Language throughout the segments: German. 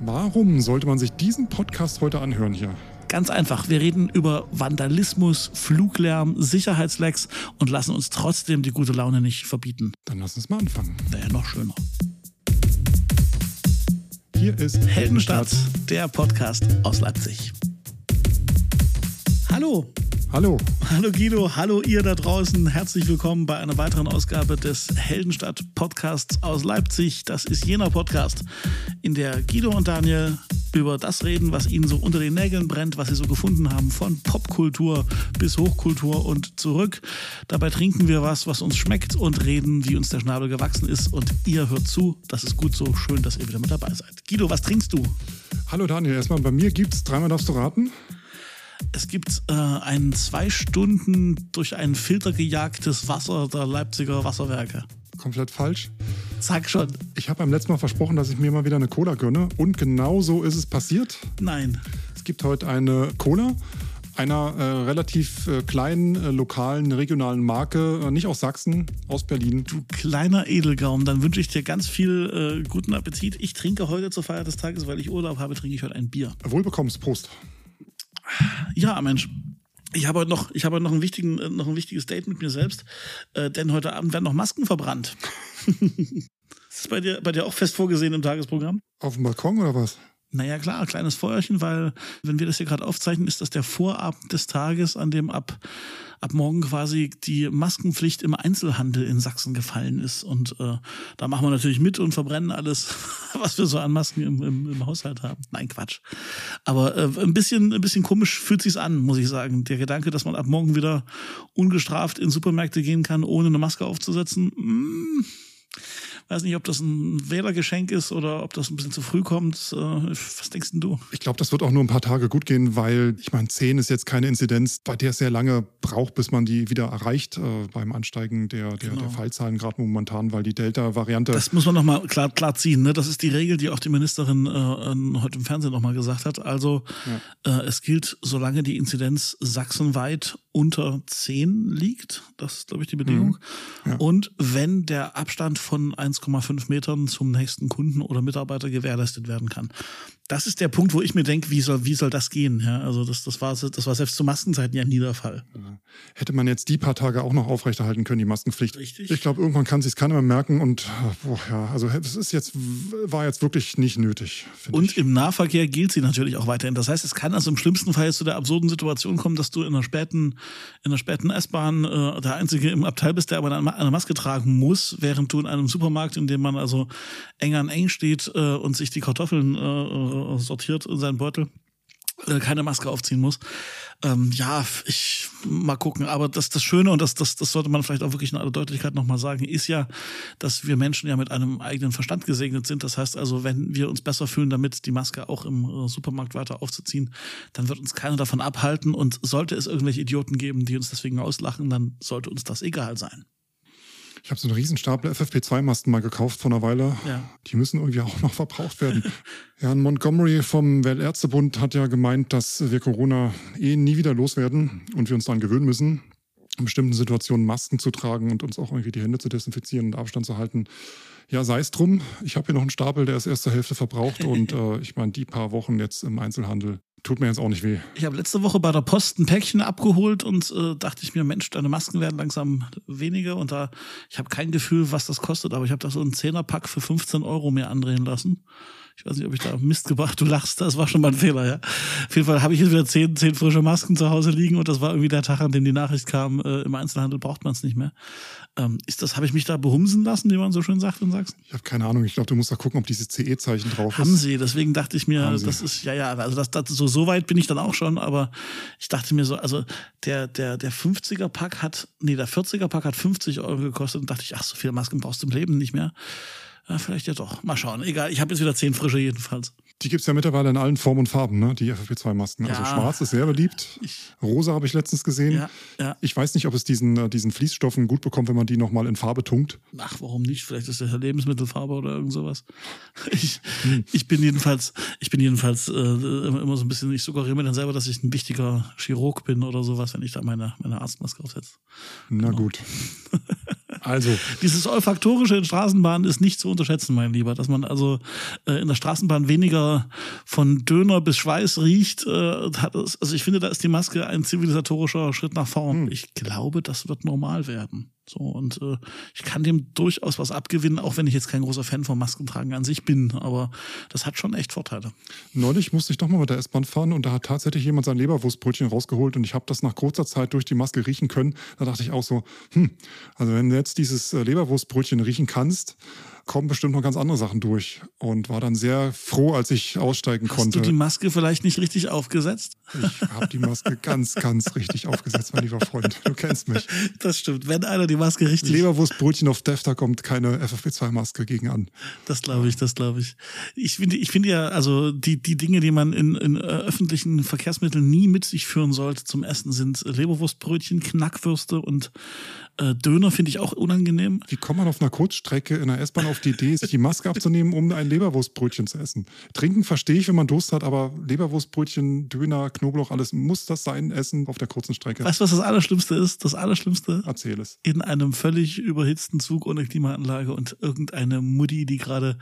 Warum sollte man sich diesen Podcast heute anhören hier? Ganz einfach, wir reden über Vandalismus, Fluglärm, Sicherheitslecks und lassen uns trotzdem die gute Laune nicht verbieten. Dann lass uns mal anfangen. Wäre ja noch schöner. Hier ist Heldenstadt, der Podcast aus Leipzig. Hallo, Hallo. Hallo Guido, hallo ihr da draußen. Herzlich willkommen bei einer weiteren Ausgabe des Heldenstadt Podcasts aus Leipzig. Das ist jener Podcast, in der Guido und Daniel über das reden, was ihnen so unter den Nägeln brennt, was sie so gefunden haben, von Popkultur bis Hochkultur und zurück. Dabei trinken wir was, was uns schmeckt und reden, wie uns der Schnabel gewachsen ist. Und ihr hört zu. Das ist gut so. Schön, dass ihr wieder mit dabei seid. Guido, was trinkst du? Hallo Daniel, erstmal bei mir gibt's dreimal darfst du raten. Es gibt äh, ein zwei Stunden durch einen Filter gejagtes Wasser der Leipziger Wasserwerke. Komplett falsch. Sag schon. Ich habe beim letzten Mal versprochen, dass ich mir mal wieder eine Cola gönne. Und genau so ist es passiert. Nein. Es gibt heute eine Cola einer äh, relativ äh, kleinen, äh, lokalen, regionalen Marke, äh, nicht aus Sachsen, aus Berlin. Du kleiner Edelgaum, dann wünsche ich dir ganz viel äh, guten Appetit. Ich trinke heute zur Feier des Tages, weil ich Urlaub habe, trinke ich heute ein Bier. Wohlbekommst, Prost. Ja, Mensch. Ich habe heute noch, ich habe heute noch, einen wichtigen, äh, noch ein wichtiges Date mit mir selbst, äh, denn heute Abend werden noch Masken verbrannt. ist das bei dir, bei dir auch fest vorgesehen im Tagesprogramm? Auf dem Balkon oder was? Naja, klar, kleines Feuerchen, weil, wenn wir das hier gerade aufzeichnen, ist das der Vorabend des Tages, an dem ab, ab morgen quasi die Maskenpflicht im Einzelhandel in Sachsen gefallen ist. Und äh, da machen wir natürlich mit und verbrennen alles, was wir so an Masken im, im, im Haushalt haben. Nein, Quatsch. Aber äh, ein, bisschen, ein bisschen komisch fühlt sich's an, muss ich sagen. Der Gedanke, dass man ab morgen wieder ungestraft in Supermärkte gehen kann, ohne eine Maske aufzusetzen. Mh, weiß nicht, ob das ein Wählergeschenk ist oder ob das ein bisschen zu früh kommt. Äh, was denkst denn du? Ich glaube, das wird auch nur ein paar Tage gut gehen, weil ich meine, 10 ist jetzt keine Inzidenz, bei der es sehr lange braucht, bis man die wieder erreicht äh, beim Ansteigen der, der, genau. der Fallzahlen, gerade momentan, weil die Delta-Variante. Das muss man nochmal klar, klar ziehen. Ne? Das ist die Regel, die auch die Ministerin äh, heute im Fernsehen nochmal gesagt hat. Also ja. äh, es gilt, solange die Inzidenz sachsenweit unter 10 liegt, das ist, glaube ich, die Bedingung. Mhm. Ja. Und wenn der Abstand von 1,5 Metern zum nächsten Kunden oder Mitarbeiter gewährleistet werden kann das ist der Punkt, wo ich mir denke, wie soll, wie soll das gehen? Ja, also das, das, war, das war selbst zu Maskenzeiten ja nie der Fall. Hätte man jetzt die paar Tage auch noch aufrechterhalten können, die Maskenpflicht. Richtig. Ich glaube, irgendwann kann sich keiner mehr merken und boah, ja, also es ist jetzt, war jetzt wirklich nicht nötig. Und ich. im Nahverkehr gilt sie natürlich auch weiterhin. Das heißt, es kann also im schlimmsten Fall jetzt zu der absurden Situation kommen, dass du in einer späten, in einer späten S-Bahn äh, der Einzige im Abteil bist, der aber eine Maske tragen muss, während du in einem Supermarkt, in dem man also eng an eng steht äh, und sich die Kartoffeln äh, sortiert in seinen Beutel äh, keine Maske aufziehen muss. Ähm, ja, ich mal gucken. Aber das, das Schöne, und das, das, das sollte man vielleicht auch wirklich in aller Deutlichkeit nochmal sagen, ist ja, dass wir Menschen ja mit einem eigenen Verstand gesegnet sind. Das heißt also, wenn wir uns besser fühlen, damit die Maske auch im äh, Supermarkt weiter aufzuziehen, dann wird uns keiner davon abhalten. Und sollte es irgendwelche Idioten geben, die uns deswegen auslachen, dann sollte uns das egal sein. Ich habe so einen Riesenstapel FFP2-Masten mal gekauft vor einer Weile. Ja. Die müssen irgendwie auch noch verbraucht werden. ja, Montgomery vom Weltärztebund hat ja gemeint, dass wir Corona eh nie wieder loswerden und wir uns daran gewöhnen müssen, in bestimmten Situationen Masken zu tragen und uns auch irgendwie die Hände zu desinfizieren und Abstand zu halten. Ja, sei es drum. Ich habe hier noch einen Stapel, der ist erst zur Hälfte verbraucht und äh, ich meine, die paar Wochen jetzt im Einzelhandel Tut mir jetzt auch nicht weh. Ich habe letzte Woche bei der Post ein Päckchen abgeholt und äh, dachte ich mir, Mensch, deine Masken werden langsam weniger und da, ich habe kein Gefühl, was das kostet, aber ich habe da so einen Zehnerpack für 15 Euro mir andrehen lassen. Ich weiß nicht, ob ich da Mist gebracht. Du lachst, das war schon mal ein Fehler, ja. Auf jeden Fall habe ich jetzt wieder zehn, zehn frische Masken zu Hause liegen und das war irgendwie der Tag, an dem die Nachricht kam, äh, im Einzelhandel braucht man es nicht mehr. Ähm, ist das, habe ich mich da behumsen lassen, wie man so schön sagt in Sachsen? Ich habe keine Ahnung. Ich glaube, du musst da gucken, ob dieses CE-Zeichen drauf ist. Haben sie, deswegen dachte ich mir, Haben das sie. ist, ja, ja, also das, das, so, so weit bin ich dann auch schon, aber ich dachte mir so, also der, der, der 50er-Pack hat, nee, der 40er-Pack hat 50 Euro gekostet und dachte ich, ach, so viele Masken brauchst du im Leben nicht mehr. Ja, vielleicht ja doch. Mal schauen. Egal, ich habe jetzt wieder zehn frische jedenfalls. Die gibt's ja mittlerweile in allen Formen und Farben, ne? Die FFP2-Masken. Ja, also schwarz ist sehr beliebt. Rosa habe ich letztens gesehen. Ja, ja. Ich weiß nicht, ob es diesen, äh, diesen Fließstoffen gut bekommt, wenn man die nochmal in Farbe tunkt. Ach, warum nicht? Vielleicht ist das ja Lebensmittelfarbe oder irgend sowas. Ich, hm. ich bin jedenfalls, ich bin jedenfalls äh, immer so ein bisschen, ich suggeriere mir dann selber, dass ich ein wichtiger Chirurg bin oder sowas, wenn ich da meine, meine Arztmaske aufsetze. Na genau. gut. Also. Dieses Olfaktorische in Straßenbahnen ist nicht zu unterschätzen, mein Lieber. Dass man also äh, in der Straßenbahn weniger von Döner bis Schweiß riecht. Äh, hat es, also ich finde, da ist die Maske ein zivilisatorischer Schritt nach vorn. Hm. Ich glaube, das wird normal werden. So, und äh, ich kann dem durchaus was abgewinnen, auch wenn ich jetzt kein großer Fan von Maskentragen an sich bin. Aber das hat schon echt Vorteile. Neulich musste ich doch mal mit der S-Bahn fahren und da hat tatsächlich jemand sein Leberwurstbrötchen rausgeholt und ich habe das nach kurzer Zeit durch die Maske riechen können. Da dachte ich auch so, hm, also wenn du jetzt dieses äh, Leberwurstbrötchen riechen kannst, kommen bestimmt noch ganz andere Sachen durch. Und war dann sehr froh, als ich aussteigen Hast konnte. Hast du die Maske vielleicht nicht richtig aufgesetzt? Ich habe die Maske ganz, ganz richtig aufgesetzt, mein lieber Freund. Du kennst mich. Das stimmt. Wenn einer die Maske richtig. Leberwurstbrötchen auf Def, da kommt keine FFP2-Maske gegen an. Das glaube ich, das glaube ich. Ich finde, ich finde ja, also die, die Dinge, die man in, in öffentlichen Verkehrsmitteln nie mit sich führen sollte zum Essen, sind Leberwurstbrötchen, Knackwürste und äh, Döner finde ich auch unangenehm. Wie kommt man auf einer Kurzstrecke in der S-Bahn auf die Idee, sich die Maske abzunehmen, um ein Leberwurstbrötchen zu essen? Trinken verstehe ich, wenn man Durst hat, aber Leberwurstbrötchen, Döner, Knoblauch, alles muss das sein, Essen auf der kurzen Strecke. Weißt du, was das Allerschlimmste ist? Das Allerschlimmste? Erzähl es. In einem völlig überhitzten Zug ohne Klimaanlage und irgendeine Mutti, die gerade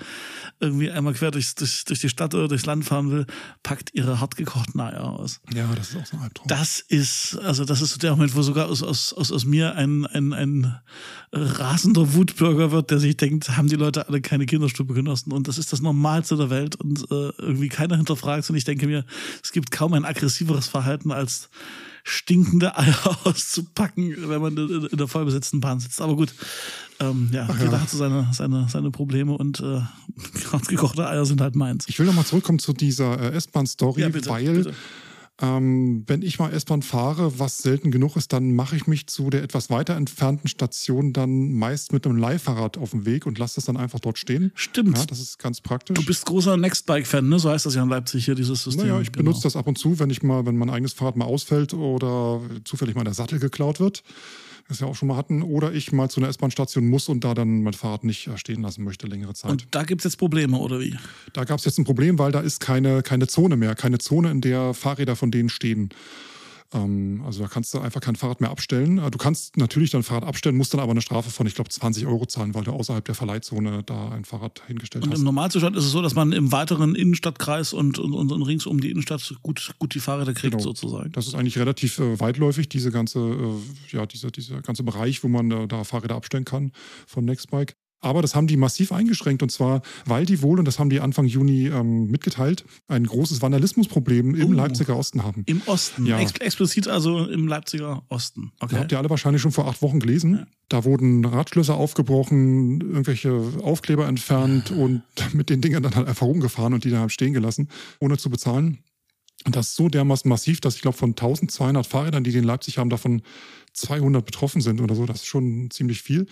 irgendwie einmal quer durch, durch, durch die Stadt oder durchs Land fahren will, packt ihre hartgekochten Eier aus. Ja, das ist auch so ein Albtraum. Das ist, also das ist der Moment, wo sogar aus, aus, aus, aus mir ein, ein, ein rasender Wutbürger wird, der sich denkt, haben die Leute alle keine Kinderstube genossen und das ist das Normalste der Welt und äh, irgendwie keiner hinterfragt und ich denke mir, es gibt kaum ein aggressiveres Verhalten als stinkende Eier auszupacken, wenn man in der vollbesetzten Bahn sitzt. Aber gut, ähm, ja, Ach, jeder ja. hat so seine, seine, seine Probleme und äh, gekochte Eier sind halt meins. Ich will nochmal zurückkommen zu dieser äh, S-Bahn-Story, ja, weil bitte. Ähm, wenn ich mal S-Bahn fahre, was selten genug ist, dann mache ich mich zu der etwas weiter entfernten Station dann meist mit einem Leihfahrrad auf dem Weg und lasse das dann einfach dort stehen. Stimmt. Ja, das ist ganz praktisch. Du bist großer Nextbike-Fan, ne? So heißt das ja in Leipzig hier, dieses System. Naja, ich genau. benutze das ab und zu, wenn ich mal, wenn mein eigenes Fahrrad mal ausfällt oder zufällig mal der Sattel geklaut wird das wir auch schon mal hatten, oder ich mal zu einer S-Bahn-Station muss und da dann mein Fahrrad nicht äh, stehen lassen möchte längere Zeit. Und da gibt es jetzt Probleme, oder wie? Da gab es jetzt ein Problem, weil da ist keine, keine Zone mehr, keine Zone, in der Fahrräder von denen stehen. Ähm, also da kannst du einfach kein Fahrrad mehr abstellen. Äh, du kannst natürlich dein Fahrrad abstellen, musst dann aber eine Strafe von, ich glaube, 20 Euro zahlen, weil du außerhalb der Verleihzone da ein Fahrrad hingestellt und hast. Und im Normalzustand ist es so, dass man im weiteren Innenstadtkreis und, und, und, rings um die Innenstadt gut, gut die Fahrräder kriegt, genau. sozusagen. Das ist eigentlich relativ äh, weitläufig, diese ganze, äh, ja, dieser, dieser ganze Bereich, wo man äh, da Fahrräder abstellen kann von Nextbike. Aber das haben die massiv eingeschränkt und zwar, weil die wohl, und das haben die Anfang Juni ähm, mitgeteilt, ein großes Vandalismusproblem im uh, Leipziger Osten haben. Im Osten? Ja. Ex explizit also im Leipziger Osten. Okay. Das habt ihr alle wahrscheinlich schon vor acht Wochen gelesen. Ja. Da wurden Radschlösser aufgebrochen, irgendwelche Aufkleber entfernt und mit den Dingern dann halt einfach rumgefahren und die dann halt stehen gelassen, ohne zu bezahlen. Und das ist so dermaßen massiv, dass ich glaube, von 1200 Fahrrädern, die die in Leipzig haben, davon 200 betroffen sind oder so. Das ist schon ziemlich viel.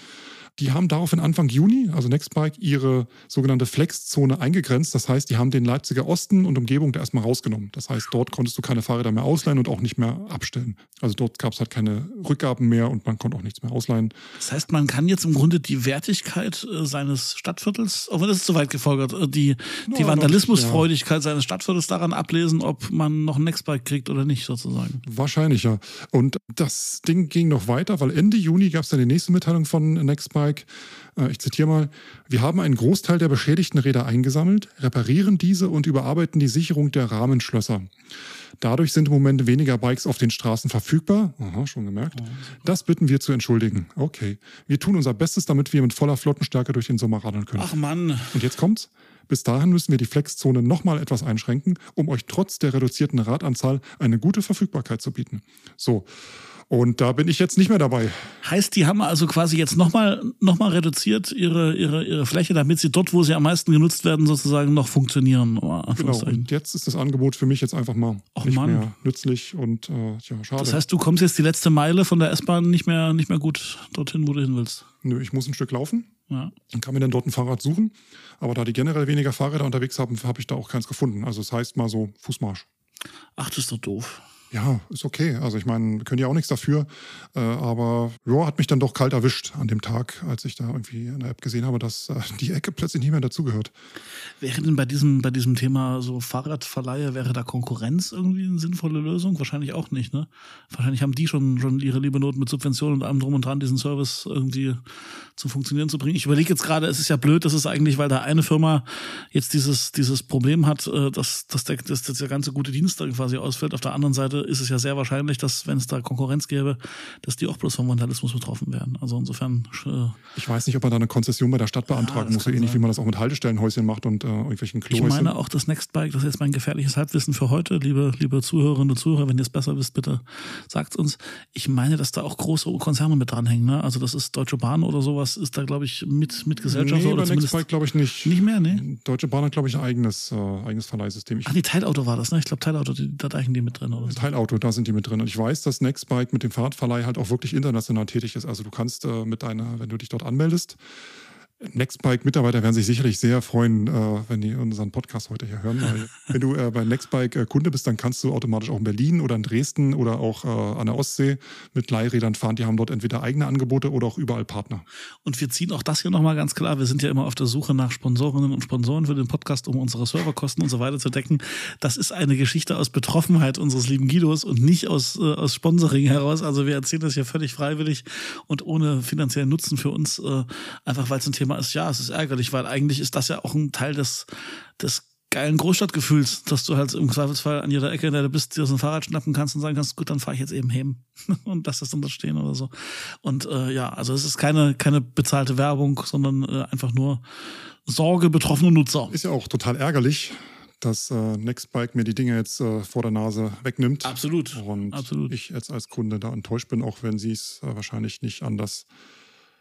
Die haben daraufhin Anfang Juni, also Nextbike, ihre sogenannte Flex-Zone eingegrenzt. Das heißt, die haben den Leipziger Osten und Umgebung da erstmal rausgenommen. Das heißt, dort konntest du keine Fahrräder mehr ausleihen und auch nicht mehr abstellen. Also dort gab es halt keine Rückgaben mehr und man konnte auch nichts mehr ausleihen. Das heißt, man kann jetzt im Grunde die Wertigkeit äh, seines Stadtviertels, auch wenn das ist zu weit gefolgert, äh, die, die ja, Vandalismusfreudigkeit ja. seines Stadtviertels daran ablesen, ob man noch ein Nextbike kriegt oder nicht, sozusagen. Wahrscheinlich, ja. Und das Ding ging noch weiter, weil Ende Juni gab es dann die nächste Mitteilung von Nextbike Nextbike. Äh, ich zitiere mal, wir haben einen Großteil der beschädigten Räder eingesammelt, reparieren diese und überarbeiten die Sicherung der Rahmenschlösser. Dadurch sind im Moment weniger Bikes auf den Straßen verfügbar. Aha, schon gemerkt. Das bitten wir zu entschuldigen. Okay. Wir tun unser Bestes, damit wir mit voller Flottenstärke durch den Sommer radeln können. Ach Mann. Und jetzt kommt's. Bis dahin müssen wir die Flexzone nochmal etwas einschränken, um euch trotz der reduzierten Radanzahl eine gute Verfügbarkeit zu bieten. So. Und da bin ich jetzt nicht mehr dabei. Heißt, die haben also quasi jetzt nochmal noch mal reduziert ihre, ihre, ihre Fläche, damit sie dort, wo sie am meisten genutzt werden, sozusagen noch funktionieren. Genau, und jetzt ist das Angebot für mich jetzt einfach mal Och, nicht Mann. mehr nützlich und äh, ja, schade. Das heißt, du kommst jetzt die letzte Meile von der S-Bahn nicht mehr, nicht mehr gut dorthin, wo du hin willst. Nö, ich muss ein Stück laufen. Ja. Und kann mir dann dort ein Fahrrad suchen. Aber da die generell weniger Fahrräder unterwegs haben, habe ich da auch keins gefunden. Also das heißt mal so Fußmarsch. Ach, das ist doch doof. Ja, ist okay. Also ich meine, können ja auch nichts dafür. Äh, aber ja, hat mich dann doch kalt erwischt an dem Tag, als ich da irgendwie in der App gesehen habe, dass äh, die Ecke plötzlich nicht mehr dazugehört. Wäre denn bei diesem, bei diesem Thema so Fahrradverleihe, wäre da Konkurrenz irgendwie eine sinnvolle Lösung? Wahrscheinlich auch nicht, ne? Wahrscheinlich haben die schon, schon ihre liebe Not mit Subventionen und allem drum und dran, diesen Service irgendwie zum Funktionieren zu bringen. Ich überlege jetzt gerade, es ist ja blöd, dass es eigentlich, weil da eine Firma jetzt dieses, dieses Problem hat, äh, dass, dass, der, dass der ganze gute Dienst dann quasi ausfällt. Auf der anderen Seite ist es ja sehr wahrscheinlich, dass, wenn es da Konkurrenz gäbe, dass die auch bloß vom Vandalismus betroffen werden. Also insofern. Äh, ich weiß nicht, ob man da eine Konzession bei der Stadt beantragen ja, muss, so ähnlich sein. wie man das auch mit Haltestellenhäuschen macht und äh, irgendwelchen Klohäuschen. Ich meine auch das Nextbike, das ist jetzt mein gefährliches Halbwissen für heute, liebe, liebe Zuhörerinnen und Zuhörer, wenn ihr es besser wisst, bitte sagt uns. Ich meine, dass da auch große Konzerne mit dranhängen. Ne? Also das ist Deutsche Bahn oder sowas, ist da, glaube ich, mit, mit Gesellschaft nee, oder bei Nextbike glaube ich nicht. Nicht mehr, ne? Deutsche Bahn hat, glaube ich, ein eigenes, äh, eigenes Verleihsystem. Ich Ach, die Teilauto war das, ne? Ich glaube, Teilauto, die, da deichen die mit drin, oder? So. Teilauto, da sind die mit drin. Und ich weiß, dass Nextbike mit dem Fahrradverleih halt auch wirklich international tätig ist. Also du kannst äh, mit deiner, wenn du dich dort anmeldest, Nextbike-Mitarbeiter werden sich sicherlich sehr freuen, äh, wenn die unseren Podcast heute hier hören. Weil wenn du äh, bei Nextbike äh, Kunde bist, dann kannst du automatisch auch in Berlin oder in Dresden oder auch äh, an der Ostsee mit Leihrädern fahren. Die haben dort entweder eigene Angebote oder auch überall Partner. Und wir ziehen auch das hier nochmal ganz klar. Wir sind ja immer auf der Suche nach Sponsorinnen und Sponsoren für den Podcast, um unsere Serverkosten und so weiter zu decken. Das ist eine Geschichte aus Betroffenheit unseres lieben Guidos und nicht aus, äh, aus Sponsoring heraus. Also wir erzählen das hier völlig freiwillig und ohne finanziellen Nutzen für uns, äh, einfach weil es ein Thema ist. Ja, es ist ärgerlich, weil eigentlich ist das ja auch ein Teil des, des geilen Großstadtgefühls, dass du halt im Zweifelsfall an jeder Ecke, in der du bist, dir so ein Fahrrad schnappen kannst und sagen kannst, gut, dann fahre ich jetzt eben heim und lass das dann da stehen oder so. Und äh, ja, also es ist keine, keine bezahlte Werbung, sondern äh, einfach nur Sorge betroffener Nutzer. Ist ja auch total ärgerlich, dass äh, Nextbike mir die Dinge jetzt äh, vor der Nase wegnimmt. Absolut. Und Absolut. ich jetzt als Kunde da enttäuscht bin, auch wenn sie es äh, wahrscheinlich nicht anders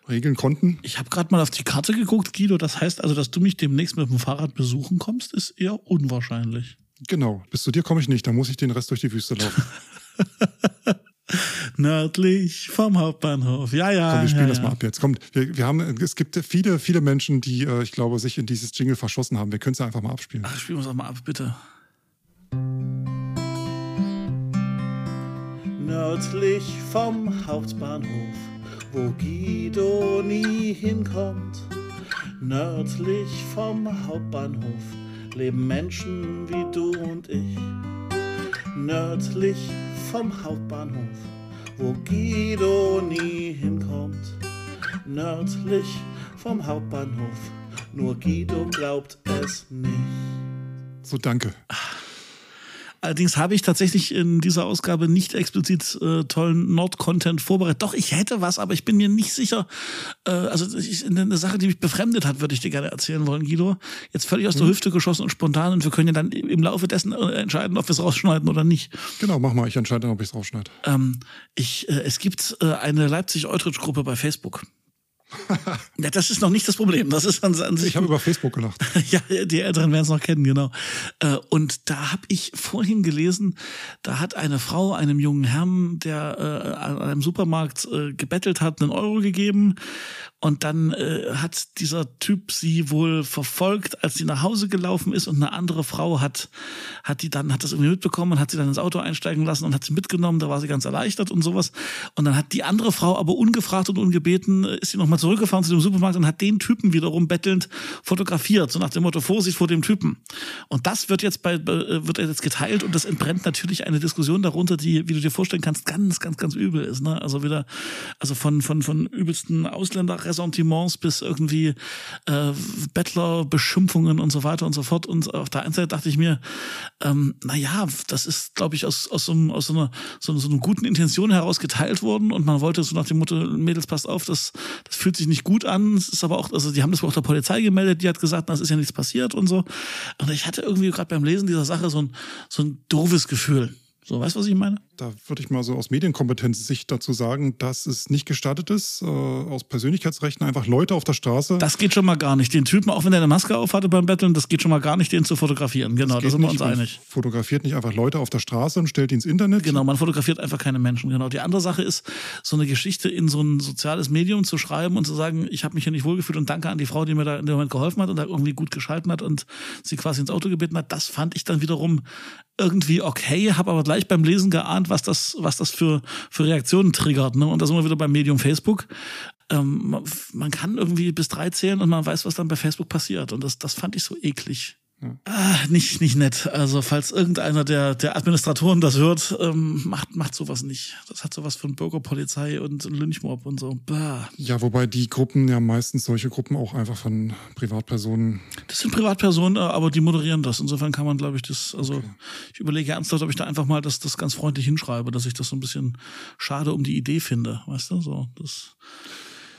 regeln konnten. Ich habe gerade mal auf die Karte geguckt, Guido. Das heißt also, dass du mich demnächst mit dem Fahrrad besuchen kommst, ist eher unwahrscheinlich. Genau. Bis zu dir komme ich nicht. Da muss ich den Rest durch die Wüste laufen. Nördlich vom Hauptbahnhof. Ja, ja. Komm, wir spielen ja, das ja. mal ab jetzt. Komm, wir, wir haben, es gibt viele, viele Menschen, die, äh, ich glaube, sich in dieses Jingle verschossen haben. Wir können es einfach mal abspielen. Ach, spielen wir es auch mal ab, bitte. Nördlich vom Hauptbahnhof wo Guido nie hinkommt. Nördlich vom Hauptbahnhof leben Menschen wie du und ich. Nördlich vom Hauptbahnhof, wo Guido nie hinkommt. Nördlich vom Hauptbahnhof, nur Guido glaubt es nicht. So, danke. Allerdings habe ich tatsächlich in dieser Ausgabe nicht explizit äh, tollen Nord-Content vorbereitet. Doch, ich hätte was, aber ich bin mir nicht sicher. Äh, also ich, eine Sache, die mich befremdet hat, würde ich dir gerne erzählen wollen, Guido. Jetzt völlig aus der mhm. Hüfte geschossen und spontan und wir können ja dann im Laufe dessen äh, entscheiden, ob wir es rausschneiden oder nicht. Genau, mach mal. Ich entscheide, ob ich es rausschneide. Ähm, ich, äh, es gibt äh, eine Leipzig-Eutrich-Gruppe bei Facebook. Ja, das ist noch nicht das Problem. Das ist an, an sich. Ich habe über Facebook gelacht. ja, die Älteren werden es noch kennen, genau. Äh, und da habe ich vorhin gelesen, da hat eine Frau einem jungen Herrn, der äh, an einem Supermarkt äh, gebettelt hat, einen Euro gegeben und dann äh, hat dieser Typ sie wohl verfolgt, als sie nach Hause gelaufen ist und eine andere Frau hat, hat die dann, hat das irgendwie mitbekommen und hat sie dann ins Auto einsteigen lassen und hat sie mitgenommen. Da war sie ganz erleichtert und sowas. Und dann hat die andere Frau aber ungefragt und ungebeten, äh, ist sie nochmal zurückgefahren zu dem Supermarkt und hat den Typen wiederum bettelnd fotografiert. So nach dem Motto, Vorsicht vor dem Typen. Und das wird jetzt bei, äh, wird jetzt geteilt und das entbrennt natürlich eine Diskussion darunter, die, wie du dir vorstellen kannst, ganz, ganz, ganz übel ist. Ne? Also wieder, also von, von, von übelsten Ausländer Ressentiments bis irgendwie äh, Bettlerbeschimpfungen und so weiter und so fort. Und auf der einen Seite dachte ich mir, ähm, naja, das ist, glaube ich, aus, aus, so, aus so, einer, so, so einer guten Intention heraus geteilt worden und man wollte so nach dem Motto, Mädels, passt auf, das, das fühlt sich nicht gut an. Es ist aber auch, also die haben das auch der Polizei gemeldet, die hat gesagt, das ist ja nichts passiert und so. Und ich hatte irgendwie gerade beim Lesen dieser Sache so ein, so ein doofes Gefühl. So, weißt du, was ich meine? Da würde ich mal so aus Medienkompetenz-Sicht dazu sagen, dass es nicht gestattet ist, äh, aus Persönlichkeitsrechten einfach Leute auf der Straße. Das geht schon mal gar nicht. Den Typen, auch wenn er eine Maske aufhatte beim Betteln, das geht schon mal gar nicht, den zu fotografieren. Genau, da sind wir uns einig. fotografiert nicht einfach Leute auf der Straße und stellt die ins Internet. Genau, man fotografiert einfach keine Menschen. Genau. Die andere Sache ist, so eine Geschichte in so ein soziales Medium zu schreiben und zu sagen, ich habe mich hier nicht wohlgefühlt und danke an die Frau, die mir da in dem Moment geholfen hat und da irgendwie gut geschalten hat und sie quasi ins Auto gebeten hat. Das fand ich dann wiederum irgendwie okay, habe aber gleich beim Lesen geahnt, gespannt, was das, was das für, für Reaktionen triggert. Ne? Und da sind wir wieder beim Medium Facebook. Ähm, man kann irgendwie bis drei zählen und man weiß, was dann bei Facebook passiert. Und das, das fand ich so eklig. Ah, nicht, nicht nett. Also, falls irgendeiner der, der Administratoren das hört, ähm, macht, macht sowas nicht. Das hat sowas von Bürgerpolizei und Lynchmob und so. Bah. Ja, wobei die Gruppen ja meistens solche Gruppen auch einfach von Privatpersonen. Das sind Privatpersonen, äh, aber die moderieren das. Insofern kann man, glaube ich, das, also okay. ich überlege ernsthaft, ob ich da einfach mal das, das ganz freundlich hinschreibe, dass ich das so ein bisschen schade um die Idee finde. Weißt du? So, das.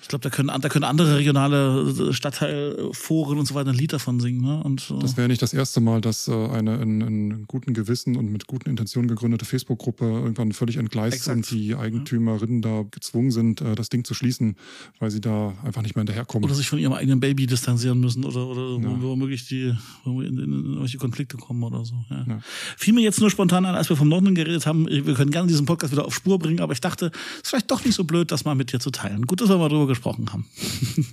Ich glaube, da können, da können andere regionale Stadtteilforen und so weiter ein Lied davon singen. Ne? Und, äh das wäre nicht das erste Mal, dass äh, eine in, in guten Gewissen und mit guten Intentionen gegründete Facebook-Gruppe irgendwann völlig entgleist Exakt. und die Eigentümerinnen ja. da gezwungen sind, äh, das Ding zu schließen, weil sie da einfach nicht mehr hinterherkommen. Oder sich von ihrem eigenen Baby distanzieren müssen oder, oder ja. womöglich die in, in, in irgendwelche Konflikte kommen oder so. Ja. Ja. Fiel mir jetzt nur spontan an, als wir vom Norden geredet haben, wir können gerne diesen Podcast wieder auf Spur bringen, aber ich dachte, es ist vielleicht doch nicht so blöd, das mal mit dir zu teilen. Gut, dass wir mal drüber gesprochen haben.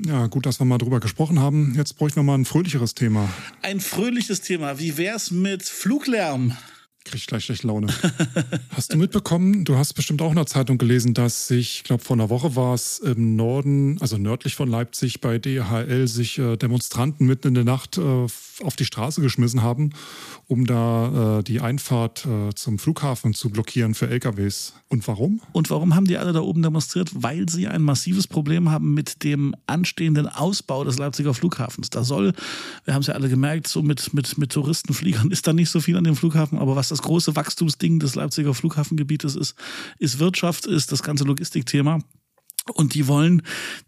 Ja, gut, dass wir mal drüber gesprochen haben. Jetzt bräuchten wir mal ein fröhlicheres Thema. Ein fröhliches Thema. Wie wär's mit Fluglärm? Krieg ich gleich schlecht Laune. hast du mitbekommen, du hast bestimmt auch in der Zeitung gelesen, dass sich, ich glaube vor einer Woche war es im Norden, also nördlich von Leipzig bei DHL sich äh, Demonstranten mitten in der Nacht äh, auf die Straße geschmissen haben, um da äh, die Einfahrt äh, zum Flughafen zu blockieren für LKWs. Und warum? Und warum haben die alle da oben demonstriert? Weil sie ein massives Problem haben mit dem anstehenden Ausbau des Leipziger Flughafens. Da soll, wir haben es ja alle gemerkt, so mit, mit, mit Touristenfliegern ist da nicht so viel an dem Flughafen, aber was das große Wachstumsding des Leipziger Flughafengebietes ist, ist Wirtschaft, ist das ganze Logistikthema. Und die wollen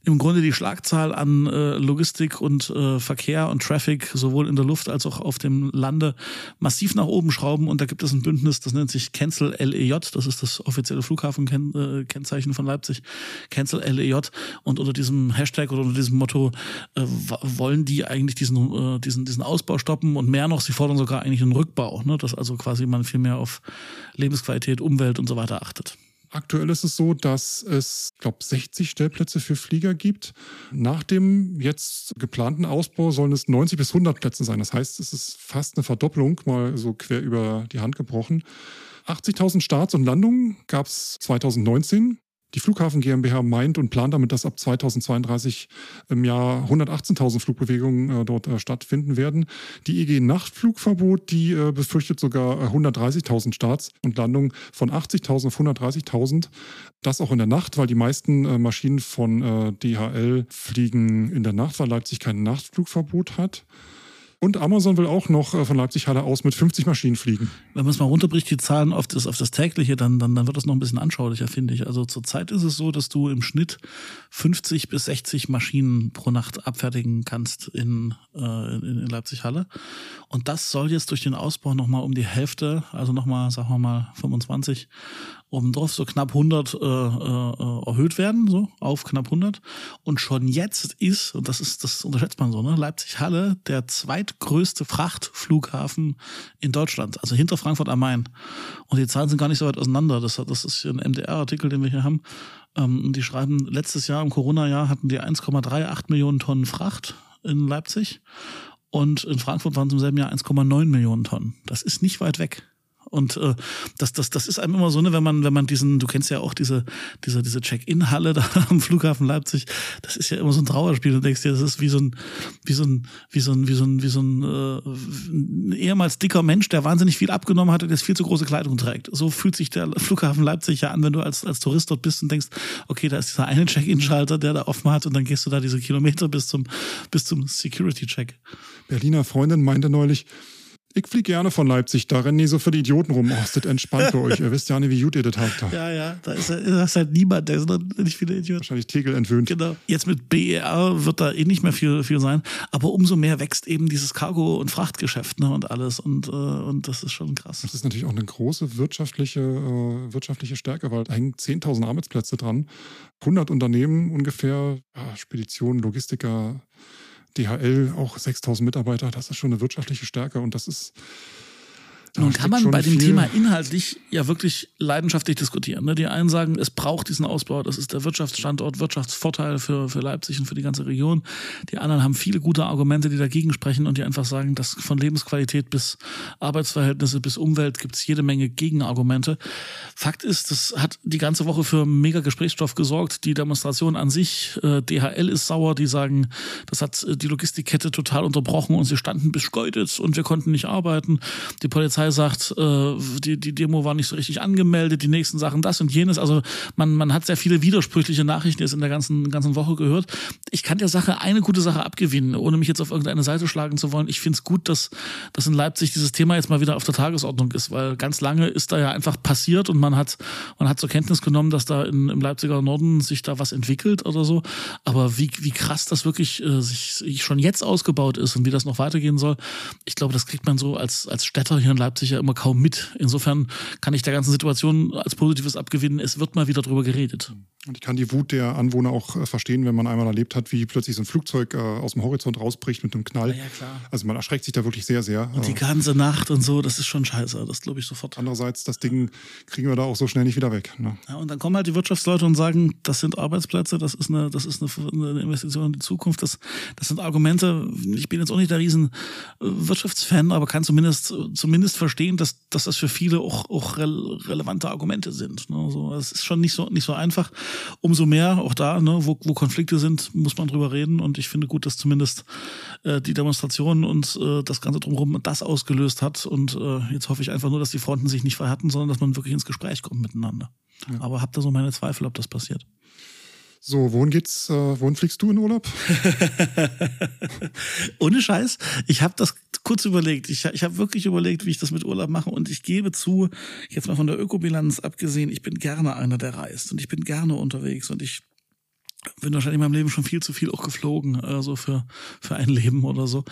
im Grunde die Schlagzahl an äh, Logistik und äh, Verkehr und Traffic sowohl in der Luft als auch auf dem Lande massiv nach oben schrauben. Und da gibt es ein Bündnis, das nennt sich Cancel LEJ. Das ist das offizielle Flughafenkennzeichen äh, von Leipzig. Cancel LEJ. Und unter diesem Hashtag oder unter diesem Motto äh, wollen die eigentlich diesen, äh, diesen, diesen Ausbau stoppen und mehr noch, sie fordern sogar eigentlich einen Rückbau, ne? dass also quasi man viel mehr auf Lebensqualität, Umwelt und so weiter achtet. Aktuell ist es so, dass es, glaube 60 Stellplätze für Flieger gibt. Nach dem jetzt geplanten Ausbau sollen es 90 bis 100 Plätze sein. Das heißt, es ist fast eine Verdopplung, mal so quer über die Hand gebrochen. 80.000 Starts und Landungen gab es 2019. Die Flughafen GmbH meint und plant damit, dass ab 2032 im Jahr 118.000 Flugbewegungen äh, dort äh, stattfinden werden. Die EG Nachtflugverbot, die äh, befürchtet sogar 130.000 äh, Starts und Landungen von 80.000 auf 130.000. Das auch in der Nacht, weil die meisten äh, Maschinen von äh, DHL fliegen in der Nacht, weil Leipzig kein Nachtflugverbot hat. Und Amazon will auch noch äh, von Leipzig-Halle aus mit 50 Maschinen fliegen. Wenn man es mal runterbricht, die Zahlen auf das, auf das tägliche, dann, dann, dann wird das noch ein bisschen anschaulicher, finde ich. Also zurzeit ist es so, dass du im Schnitt 50 bis 60 Maschinen pro Nacht abfertigen kannst in, äh, in, in Leipzig-Halle. Und das soll jetzt durch den Ausbau nochmal um die Hälfte, also nochmal, sagen wir mal, 25 obendrauf so knapp 100 äh, äh, erhöht werden, so auf knapp 100. Und schon jetzt ist, und das ist, das unterschätzt man so, ne, Leipzig-Halle der zweitgrößte Frachtflughafen in Deutschland, also hinter Frankfurt am Main. Und die Zahlen sind gar nicht so weit auseinander. Das, das ist ein MDR-Artikel, den wir hier haben. Ähm, die schreiben, letztes Jahr im Corona-Jahr hatten die 1,38 Millionen Tonnen Fracht in Leipzig. Und in Frankfurt waren es im selben Jahr 1,9 Millionen Tonnen. Das ist nicht weit weg. Und äh, das, das, das ist einem immer so, ne, wenn man, wenn man diesen, du kennst ja auch diese, diese, diese Check-in-Halle da am Flughafen Leipzig, das ist ja immer so ein Trauerspiel. Du denkst dir, das ist wie so ein, wie so ein, wie so ein, wie so ein, wie so ein, äh, ehemals dicker Mensch, der wahnsinnig viel abgenommen hat und jetzt viel zu große Kleidung trägt. So fühlt sich der Flughafen Leipzig ja an, wenn du als, als Tourist dort bist und denkst, okay, da ist dieser eine Check-in-Schalter, der da offen hat und dann gehst du da diese Kilometer bis zum, bis zum Security-Check. Berliner Freundin meinte neulich, ich fliege gerne von Leipzig, da rennen die so für die Idioten rum. Oh, ist das entspannt bei euch. Ihr wisst ja nicht, wie gut ihr das habt. Da. Ja, ja, da ist, da ist halt niemand, da sind nicht viele Idioten. Wahrscheinlich Tegel entwöhnt. Genau. Jetzt mit BER wird da eh nicht mehr viel, viel sein. Aber umso mehr wächst eben dieses Cargo- und Frachtgeschäft ne, und alles. Und, äh, und das ist schon krass. Das ist natürlich auch eine große wirtschaftliche, äh, wirtschaftliche Stärke, weil da hängen 10.000 Arbeitsplätze dran. 100 Unternehmen ungefähr, ja, Speditionen, Logistiker, DHL auch 6000 Mitarbeiter, das ist schon eine wirtschaftliche Stärke und das ist Nun kann man bei dem Thema inhaltlich ja wirklich leidenschaftlich diskutieren. Ne? Die einen sagen, es braucht diesen Ausbau, das ist der Wirtschaftsstandort, Wirtschaftsvorteil für, für Leipzig und für die ganze Region. Die anderen haben viele gute Argumente, die dagegen sprechen und die einfach sagen, dass von Lebensqualität bis Arbeitsverhältnisse bis Umwelt gibt es jede Menge Gegenargumente. Fakt ist, das hat die ganze Woche für mega Gesprächsstoff gesorgt. Die Demonstration an sich, äh, DHL ist sauer, die sagen, das hat äh, die Logistikkette total unterbrochen und sie standen bis Schkeuditz und wir konnten nicht arbeiten. Die Polizei Polizei sagt, äh, die, die Demo war nicht so richtig angemeldet, die nächsten Sachen das und jenes. Also man, man hat sehr viele widersprüchliche Nachrichten jetzt in der ganzen, ganzen Woche gehört. Ich kann der Sache eine gute Sache abgewinnen, ohne mich jetzt auf irgendeine Seite schlagen zu wollen. Ich finde es gut, dass, dass in Leipzig dieses Thema jetzt mal wieder auf der Tagesordnung ist, weil ganz lange ist da ja einfach passiert und man hat, man hat zur Kenntnis genommen, dass da in, im Leipziger Norden sich da was entwickelt oder so. Aber wie, wie krass das wirklich äh, sich, sich schon jetzt ausgebaut ist und wie das noch weitergehen soll, ich glaube, das kriegt man so als, als Städter hier in Leipzig Leipzig ja immer kaum mit. Insofern kann ich der ganzen Situation als Positives abgewinnen. Es wird mal wieder drüber geredet. Und ich kann die Wut der Anwohner auch äh, verstehen, wenn man einmal erlebt hat, wie plötzlich so ein Flugzeug äh, aus dem Horizont rausbricht mit einem Knall. Ja, ja, klar. Also man erschreckt sich da wirklich sehr, sehr. Und die äh, ganze Nacht und so, das ist schon scheiße. Das glaube ich sofort. Andererseits, das Ding kriegen wir da auch so schnell nicht wieder weg. Ne? Ja, und dann kommen halt die Wirtschaftsleute und sagen, das sind Arbeitsplätze, das ist eine, das ist eine, eine Investition in die Zukunft, das, das sind Argumente. Ich bin jetzt auch nicht der riesen Wirtschaftsfan, aber kann zumindest, zumindest verstehen, dass, dass das für viele auch, auch relevante Argumente sind. Ne? So, es ist schon nicht so, nicht so einfach. Umso mehr auch da, ne, wo, wo Konflikte sind, muss man drüber reden. Und ich finde gut, dass zumindest äh, die Demonstration und äh, das Ganze drumherum das ausgelöst hat. Und äh, jetzt hoffe ich einfach nur, dass die Fronten sich nicht verhärten, sondern dass man wirklich ins Gespräch kommt miteinander. Ja. Aber habt da so meine Zweifel, ob das passiert. So, wohin geht's, äh, wohin fliegst du in Urlaub? Ohne Scheiß. Ich habe das kurz überlegt. Ich, ich habe wirklich überlegt, wie ich das mit Urlaub mache. Und ich gebe zu, jetzt mal von der Ökobilanz abgesehen, ich bin gerne einer, der reist. Und ich bin gerne unterwegs. Und ich bin wahrscheinlich in meinem Leben schon viel zu viel auch geflogen, also für, für ein Leben oder so.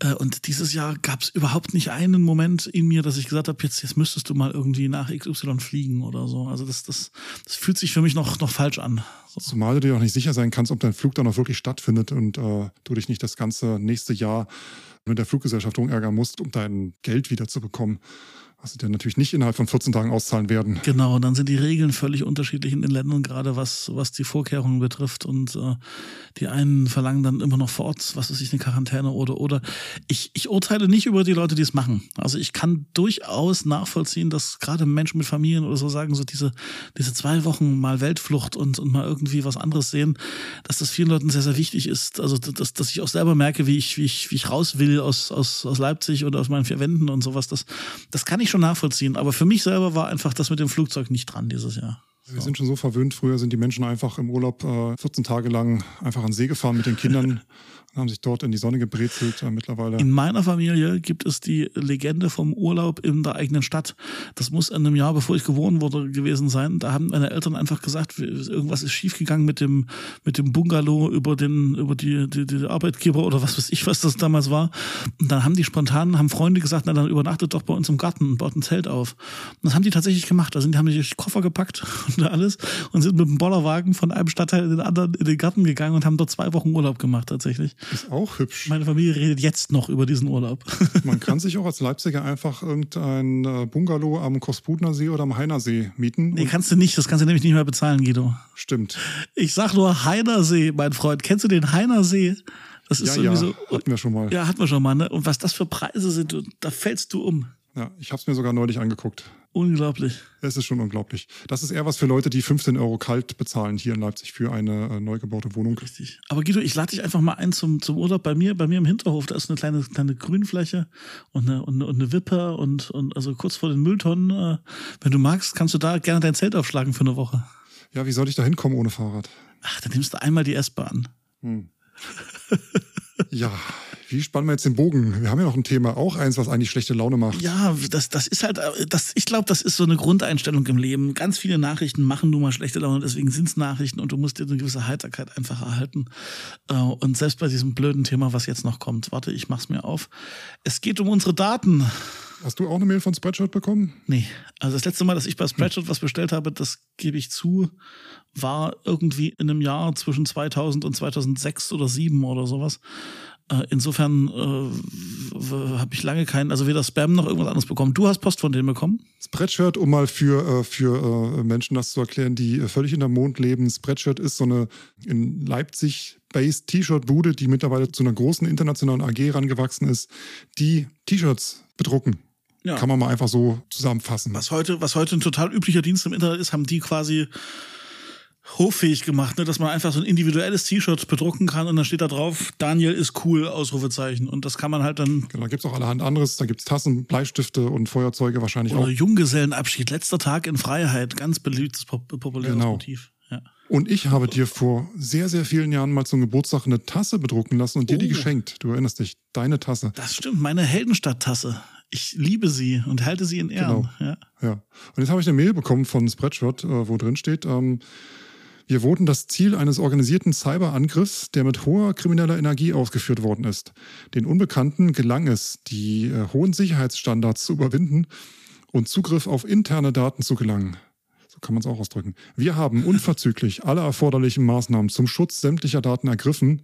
Äh, und dieses Jahr gab es überhaupt nicht einen Moment in mir, dass ich gesagt habe, jetzt, jetzt müsstest du mal irgendwie nach XY fliegen oder so. Also das, das, das fühlt sich für mich noch, noch falsch an. So. Zumal du dir auch nicht sicher sein kannst, ob dein Flug dann auch wirklich stattfindet und äh, du dich nicht das ganze nächste Jahr mit der Fluggesellschaft ärgern musst, um dein Geld wieder zu bekommen was sie dann natürlich nicht innerhalb von 14 Tagen auszahlen werden. Genau, dann sind die Regeln völlig unterschiedlich in den Ländern, gerade was, was die Vorkehrungen betrifft. Und äh, die einen verlangen dann immer noch vor Ort, was weiß ich, eine Quarantäne oder oder. Ich, ich urteile nicht über die Leute, die es machen. Also ich kann durchaus nachvollziehen, dass gerade Menschen mit Familien oder so sagen, so diese, diese zwei Wochen mal Weltflucht und, und mal irgendwie was anderes sehen, dass das vielen Leuten sehr, sehr wichtig ist. Also dass, dass ich auch selber merke, wie ich, wie ich, wie ich raus will aus, aus, aus Leipzig oder aus meinen vier Wänden und sowas. Das, das kann ich ich schon nachvollziehen. Aber für mich selber war einfach das mit dem Flugzeug nicht dran dieses Jahr. Wir sind schon so verwöhnt. Früher sind die Menschen einfach im Urlaub äh, 14 Tage lang einfach an See gefahren mit den Kindern haben sich dort in die Sonne gebrezelt äh, mittlerweile. In meiner Familie gibt es die Legende vom Urlaub in der eigenen Stadt. Das muss in einem Jahr, bevor ich geboren wurde, gewesen sein. Da haben meine Eltern einfach gesagt, irgendwas ist schiefgegangen mit dem, mit dem Bungalow über den, über die, die, die Arbeitgeber oder was weiß ich, was das damals war. Und dann haben die spontan, haben Freunde gesagt, na dann übernachtet doch bei uns im Garten und baut ein Zelt auf. Und das haben die tatsächlich gemacht. Also die haben sich Koffer gepackt und alles und sind mit dem Bollerwagen von einem Stadtteil in den anderen in den Garten gegangen und haben dort zwei Wochen Urlaub gemacht tatsächlich. Ist auch hübsch. Meine Familie redet jetzt noch über diesen Urlaub. Man kann sich auch als Leipziger einfach irgendein äh, Bungalow am Kosputner See oder am Heinersee mieten. Nee, kannst du nicht. Das kannst du nämlich nicht mehr bezahlen, Guido. Stimmt. Ich sag nur Heinersee, mein Freund. Kennst du den Heinersee? Das ist ja, ja, so, hatten wir schon mal. Ja, hatten wir schon mal. Ne? Und was das für Preise sind, da fällst du um. Ja, ich habe es mir sogar neulich angeguckt. Unglaublich. Es ist schon unglaublich. Das ist eher was für Leute, die 15 Euro kalt bezahlen hier in Leipzig für eine äh, neu gebaute Wohnung. Richtig. Aber Guido, ich lade dich einfach mal ein zum, zum Urlaub bei mir, bei mir im Hinterhof. Da ist eine kleine, kleine Grünfläche und eine, und eine, und eine Wippe und, und also kurz vor den Mülltonnen. Äh, wenn du magst, kannst du da gerne dein Zelt aufschlagen für eine Woche. Ja, wie soll ich da hinkommen ohne Fahrrad? Ach, dann nimmst du einmal die S-Bahn. Hm. ja, wie spannen wir jetzt den Bogen? Wir haben ja noch ein Thema, auch eins, was eigentlich schlechte Laune macht. Ja, das, das ist halt, das, ich glaube, das ist so eine Grundeinstellung im Leben. Ganz viele Nachrichten machen nun mal schlechte Laune, deswegen sind es Nachrichten und du musst dir eine gewisse Heiterkeit einfach erhalten. Äh, und selbst bei diesem blöden Thema, was jetzt noch kommt, warte, ich mach's mir auf. Es geht um unsere Daten. Hast du auch eine Mail von Spreadshirt bekommen? Nee. Also das letzte Mal, dass ich bei Spreadshirt was bestellt habe, das gebe ich zu, war irgendwie in einem Jahr zwischen 2000 und 2006 oder 2007 oder sowas. Äh, insofern äh, habe ich lange keinen, also weder Spam noch irgendwas anderes bekommen. Du hast Post von denen bekommen? Spreadshirt, um mal für, äh, für äh, Menschen das zu erklären, die äh, völlig in der Mond leben. Spreadshirt ist so eine in Leipzig based T-Shirt-Bude, die mittlerweile zu einer großen internationalen AG herangewachsen ist, die T-Shirts bedrucken. Ja. Kann man mal einfach so zusammenfassen. Was heute, was heute ein total üblicher Dienst im Internet ist, haben die quasi hoffähig gemacht, ne? dass man einfach so ein individuelles T-Shirt bedrucken kann und dann steht da drauf, Daniel ist cool, Ausrufezeichen. Und das kann man halt dann. Genau, da gibt es auch allerhand anderes. Da gibt es Tassen, Bleistifte und Feuerzeuge wahrscheinlich oder auch. Junggesellenabschied, letzter Tag in Freiheit, ganz beliebtes, populäres genau. Motiv. Ja. Und ich habe dir vor sehr, sehr vielen Jahren mal zum Geburtstag eine Tasse bedrucken lassen und oh. dir die oh. geschenkt. Du erinnerst dich, deine Tasse. Das stimmt, meine Heldenstadt-Tasse. Ich liebe sie und halte sie in Ehren. Genau. Ja. ja. Und jetzt habe ich eine Mail bekommen von Spreadshot, äh, wo drin steht, ähm, wir wurden das Ziel eines organisierten Cyberangriffs, der mit hoher krimineller Energie ausgeführt worden ist. Den Unbekannten gelang es, die äh, hohen Sicherheitsstandards zu überwinden und Zugriff auf interne Daten zu gelangen. So kann man es auch ausdrücken. Wir haben unverzüglich alle erforderlichen Maßnahmen zum Schutz sämtlicher Daten ergriffen.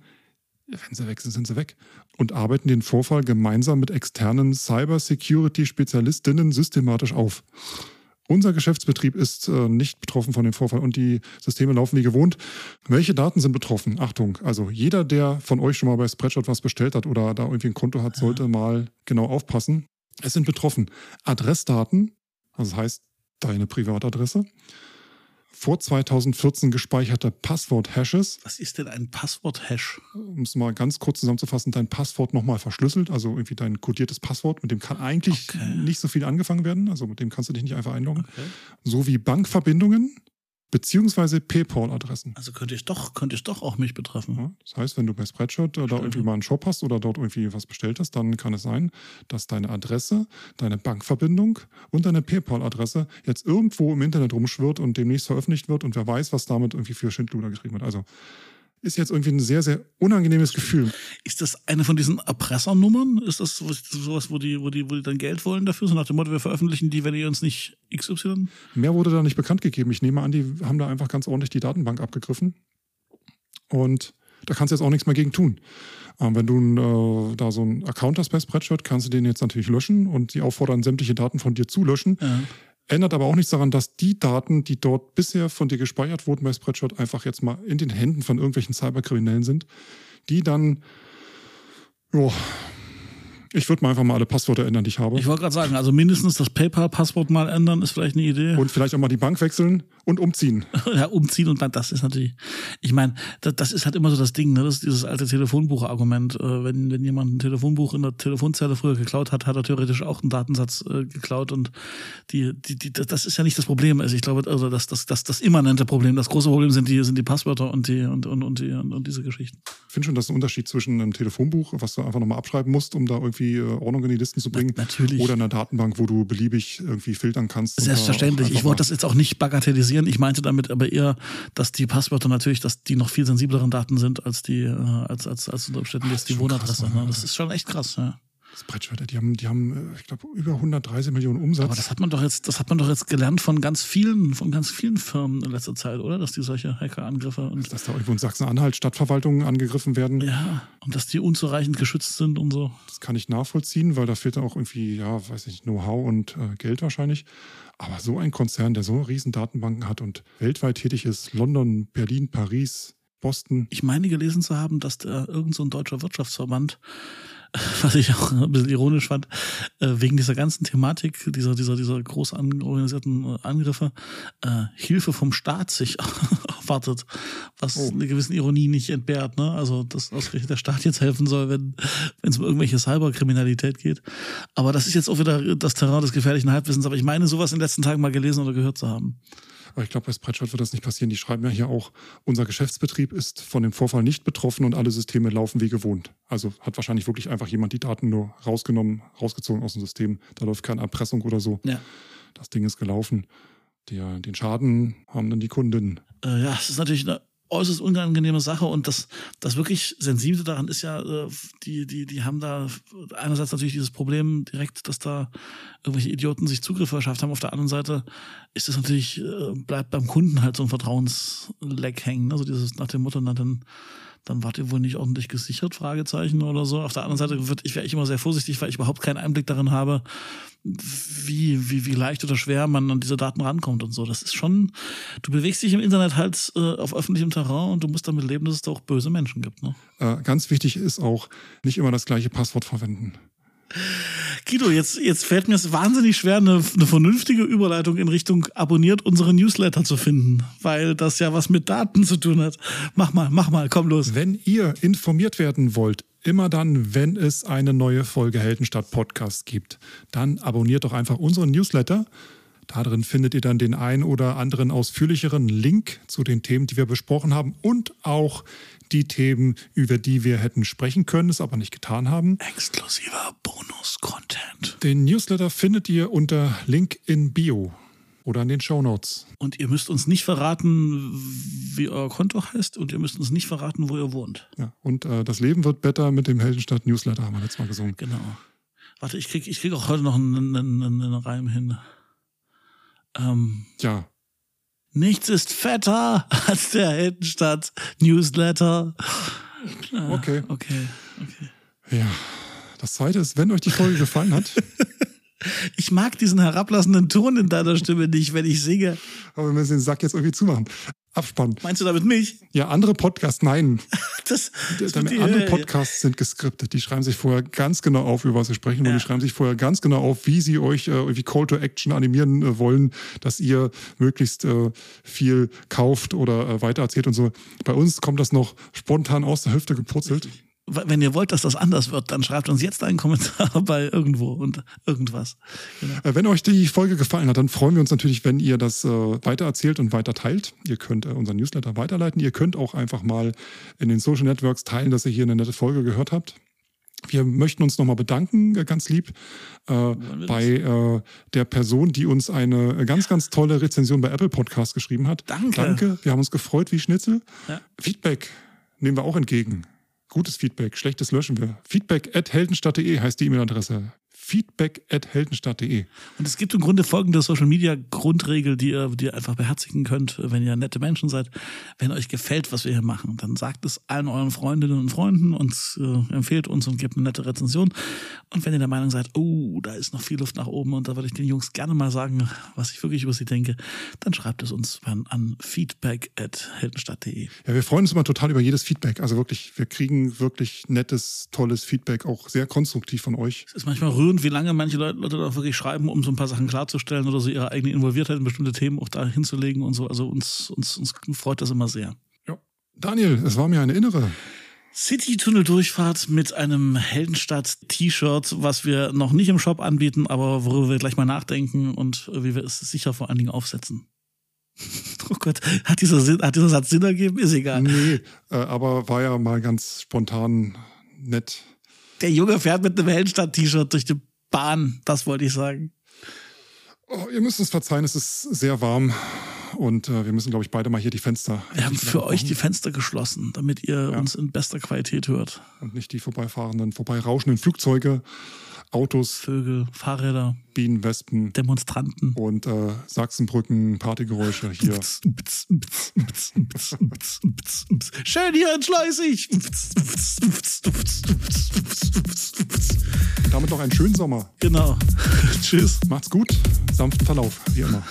Wenn sie weg sind, sind sie weg. Und arbeiten den Vorfall gemeinsam mit externen Cybersecurity-Spezialistinnen systematisch auf. Unser Geschäftsbetrieb ist äh, nicht betroffen von dem Vorfall und die Systeme laufen wie gewohnt. Welche Daten sind betroffen? Achtung, also jeder, der von euch schon mal bei Spreadshot was bestellt hat oder da irgendwie ein Konto hat, sollte mal genau aufpassen. Es sind betroffen Adressdaten, also das heißt deine Privatadresse, vor 2014 gespeicherte Passwort-Hashes. Was ist denn ein Passwort-Hash? Um es mal ganz kurz zusammenzufassen, dein Passwort nochmal verschlüsselt, also irgendwie dein kodiertes Passwort, mit dem kann eigentlich okay. nicht so viel angefangen werden, also mit dem kannst du dich nicht einfach einloggen. Okay. Sowie Bankverbindungen, beziehungsweise PayPal-Adressen. Also könnte ich doch, könnte ich doch auch mich betreffen. Ja, das heißt, wenn du bei Spreadshirt da irgendwie mal einen Shop hast oder dort irgendwie was bestellt hast, dann kann es sein, dass deine Adresse, deine Bankverbindung und deine PayPal-Adresse jetzt irgendwo im Internet rumschwirrt und demnächst veröffentlicht wird und wer weiß, was damit irgendwie für Schindluder geschrieben wird. Also ist jetzt irgendwie ein sehr, sehr unangenehmes Gefühl. Ist das eine von diesen Erpressernummern? Ist das sowas, wo die, wo die, wo die dann Geld wollen dafür? So nach dem Motto, wir veröffentlichen die, wenn ihr uns nicht XY? Mehr wurde da nicht bekannt gegeben. Ich nehme an, die haben da einfach ganz ordentlich die Datenbank abgegriffen. Und da kannst du jetzt auch nichts mehr gegen tun. Ähm, wenn du äh, da so einen Account hast bei Spreadshirt, kannst du den jetzt natürlich löschen und sie auffordern, sämtliche Daten von dir zu löschen. Ja. Ändert aber auch nichts daran, dass die Daten, die dort bisher von dir gespeichert wurden bei Spreadshot, einfach jetzt mal in den Händen von irgendwelchen Cyberkriminellen sind, die dann jo, ich würde mal einfach mal alle Passwörter ändern, die ich habe. Ich wollte gerade sagen, also mindestens das PayPal-Passwort mal ändern, ist vielleicht eine Idee. Und vielleicht auch mal die Bank wechseln und umziehen. ja, umziehen und dann, das ist natürlich, ich meine, das, das, ist halt immer so das Ding, ne? das ist dieses alte Telefonbuch-Argument. Äh, wenn, wenn jemand ein Telefonbuch in der Telefonzelle früher geklaut hat, hat er theoretisch auch einen Datensatz äh, geklaut und die, die, die, das ist ja nicht das Problem. Also ich glaube, also das, das, das, das immanente Problem, das große Problem sind die, sind die Passwörter und die, und, und, und, die, und, und diese Geschichten. Ich finde schon, das ist ein Unterschied zwischen einem Telefonbuch, was du einfach nochmal abschreiben musst, um da irgendwie irgendwie äh, Ordnung in die Listen zu bringen. Natürlich. Oder eine Datenbank, wo du beliebig irgendwie filtern kannst. Selbstverständlich. Ich wollte das jetzt auch nicht bagatellisieren. Ich meinte damit aber eher, dass die Passwörter natürlich, dass die noch viel sensibleren Daten sind als die, äh, als, als, als unter Umständen jetzt die Wohnadresse. Krass, ne? Das ist schon echt krass, ja. Spreadshirt, die haben, die haben, äh, ich glaube, über 130 Millionen Umsatz. Aber das hat man doch jetzt, das hat man doch jetzt gelernt von ganz vielen, von ganz vielen Firmen in letzter Zeit, oder? Dass die solche Hackerangriffe und. Dass da irgendwo in Sachsen-Anhalt Stadtverwaltungen angegriffen werden. Ja, und dass die unzureichend geschützt sind und so. Das kann ich nachvollziehen, weil da fehlt auch irgendwie, ja, weiß ich, Know-how und äh, Geld wahrscheinlich. Aber so ein Konzern, der so riesen Datenbanken hat und weltweit tätig ist, London, Berlin, Paris, Boston. Ich meine gelesen zu haben, dass da irgend so ein deutscher Wirtschaftsverband was ich auch ein bisschen ironisch fand, äh, wegen dieser ganzen Thematik, dieser, dieser, dieser groß organisierten äh, Angriffe, äh, Hilfe vom Staat sich erwartet, was oh. eine gewisse Ironie nicht entbehrt. Ne? Also, dass ausgerechnet der Staat jetzt helfen soll, wenn es um irgendwelche Cyberkriminalität geht. Aber das ist jetzt auch wieder das Terrain des gefährlichen Halbwissens. Aber ich meine, sowas in den letzten Tagen mal gelesen oder gehört zu haben. Aber ich glaube, bei Spreadshirt wird das nicht passieren. Die schreiben ja hier auch, unser Geschäftsbetrieb ist von dem Vorfall nicht betroffen und alle Systeme laufen wie gewohnt. Also hat wahrscheinlich wirklich einfach jemand die Daten nur rausgenommen, rausgezogen aus dem System. Da läuft keine Erpressung oder so. Ja. Das Ding ist gelaufen. Der, den Schaden haben dann die Kunden. Äh, ja, es ist natürlich eine äußerst unangenehme Sache und das, das wirklich Sensible daran ist ja, äh, die, die, die haben da einerseits natürlich dieses Problem direkt, dass da irgendwelche Idioten sich Zugriff verschafft haben. Auf der anderen Seite ist das natürlich, äh, bleibt beim Kunden halt so ein Vertrauensleck hängen. Also dieses nach dem Motto, na dann, dann wart ihr wohl nicht ordentlich gesichert, Fragezeichen oder so. Auf der anderen Seite wird, ich wäre ich immer sehr vorsichtig, weil ich überhaupt keinen Einblick darin habe, wie, wie, wie leicht oder schwer man an diese Daten rankommt und so. Das ist schon, du bewegst dich im Internet halt äh, auf öffentlichem Terrain und du musst damit leben, dass es da auch böse Menschen gibt. Ne? Äh, ganz wichtig ist auch, nicht immer das gleiche Passwort verwenden. Guido, jetzt, jetzt fällt mir es wahnsinnig schwer, eine, eine vernünftige Überleitung in Richtung abonniert unsere Newsletter zu finden, weil das ja was mit Daten zu tun hat. Mach mal, mach mal, komm los. Wenn ihr informiert werden wollt, immer dann, wenn es eine neue Folge Heldenstadt Podcast gibt, dann abonniert doch einfach unseren Newsletter. Darin findet ihr dann den ein oder anderen ausführlicheren Link zu den Themen, die wir besprochen haben und auch die Themen, über die wir hätten sprechen können, es aber nicht getan haben. Exklusiver Bonus-Content. Den Newsletter findet ihr unter Link in Bio oder in den Show Notes. Und ihr müsst uns nicht verraten, wie euer Konto heißt und ihr müsst uns nicht verraten, wo ihr wohnt. Ja, und äh, das Leben wird besser mit dem Heldenstadt Newsletter, haben wir letztes Mal gesungen. Genau. Warte, ich krieg, ich krieg auch heute noch einen, einen, einen Reim hin. Ähm, ja, Nichts ist fetter als der Heldenstadt Newsletter. Okay. Okay, okay. Ja. Das zweite ist, wenn euch die Folge gefallen hat. ich mag diesen herablassenden Ton in deiner Stimme nicht, wenn ich singe. Aber wir müssen den Sack jetzt irgendwie zumachen. Abspann. Meinst du damit mich? Ja, andere Podcasts, nein. das, das die, andere Podcasts sind geskriptet. Die schreiben sich vorher ganz genau auf, über was sie sprechen. Ja. Und die schreiben sich vorher ganz genau auf, wie sie euch äh, wie Call to Action animieren äh, wollen, dass ihr möglichst äh, viel kauft oder äh, weitererzählt und so. Bei uns kommt das noch spontan aus der Hüfte gepurzelt. Richtig wenn ihr wollt, dass das anders wird, dann schreibt uns jetzt einen Kommentar bei irgendwo und irgendwas. Genau. Äh, wenn euch die Folge gefallen hat, dann freuen wir uns natürlich, wenn ihr das äh, weitererzählt und weiter teilt. Ihr könnt äh, unseren Newsletter weiterleiten. Ihr könnt auch einfach mal in den Social Networks teilen, dass ihr hier eine nette Folge gehört habt. Wir möchten uns nochmal bedanken, äh, ganz lieb, äh, bei äh, der Person, die uns eine ganz, ganz tolle Rezension bei Apple Podcast geschrieben hat. Danke. Danke. Wir haben uns gefreut wie Schnitzel. Ja. Feedback nehmen wir auch entgegen. Gutes Feedback, schlechtes löschen wir. Feedback at heldenstadt.de heißt die E-Mail-Adresse feedback at heldenstadt.de. Und es gibt im Grunde folgende Social Media Grundregel, die ihr, die ihr einfach beherzigen könnt, wenn ihr nette Menschen seid. Wenn euch gefällt, was wir hier machen, dann sagt es allen euren Freundinnen und Freunden und äh, empfehlt uns und gebt eine nette Rezension. Und wenn ihr der Meinung seid, oh, da ist noch viel Luft nach oben und da würde ich den Jungs gerne mal sagen, was ich wirklich über sie denke, dann schreibt es uns an feedback at heldenstadt.de. Ja, wir freuen uns immer total über jedes Feedback. Also wirklich, wir kriegen wirklich nettes, tolles Feedback, auch sehr konstruktiv von euch. Es ist manchmal rührend, wie lange manche Leute, Leute da wirklich schreiben, um so ein paar Sachen klarzustellen oder so ihre eigene Involviertheit in bestimmte Themen auch da hinzulegen und so. Also uns, uns, uns freut das immer sehr. Ja. Daniel, es war mir eine innere. City-Tunnel-Durchfahrt mit einem Heldenstadt-T-Shirt, was wir noch nicht im Shop anbieten, aber worüber wir gleich mal nachdenken und wie wir es sicher vor allen Dingen aufsetzen. Oh Gott, hat dieser, Sinn, hat dieser Satz Sinn ergeben? Ist egal. Nee, äh, aber war ja mal ganz spontan nett. Der Junge fährt mit einem Heldenstadt-T-Shirt durch die Bahn, das wollte ich sagen. Oh, ihr müsst uns verzeihen, es ist sehr warm und äh, wir müssen, glaube ich, beide mal hier die Fenster. Wir haben für euch die Fenster geschlossen, damit ihr ja. uns in bester Qualität hört. Und nicht die vorbeifahrenden, vorbeirauschenden Flugzeuge. Autos, Vögel, Fahrräder, Bienen, Wespen, Demonstranten und äh, Sachsenbrücken, Partygeräusche hier. Schön hier in Schleusig. Damit noch einen schönen Sommer. Genau. Tschüss. Macht's gut. Sanften Verlauf, wie immer.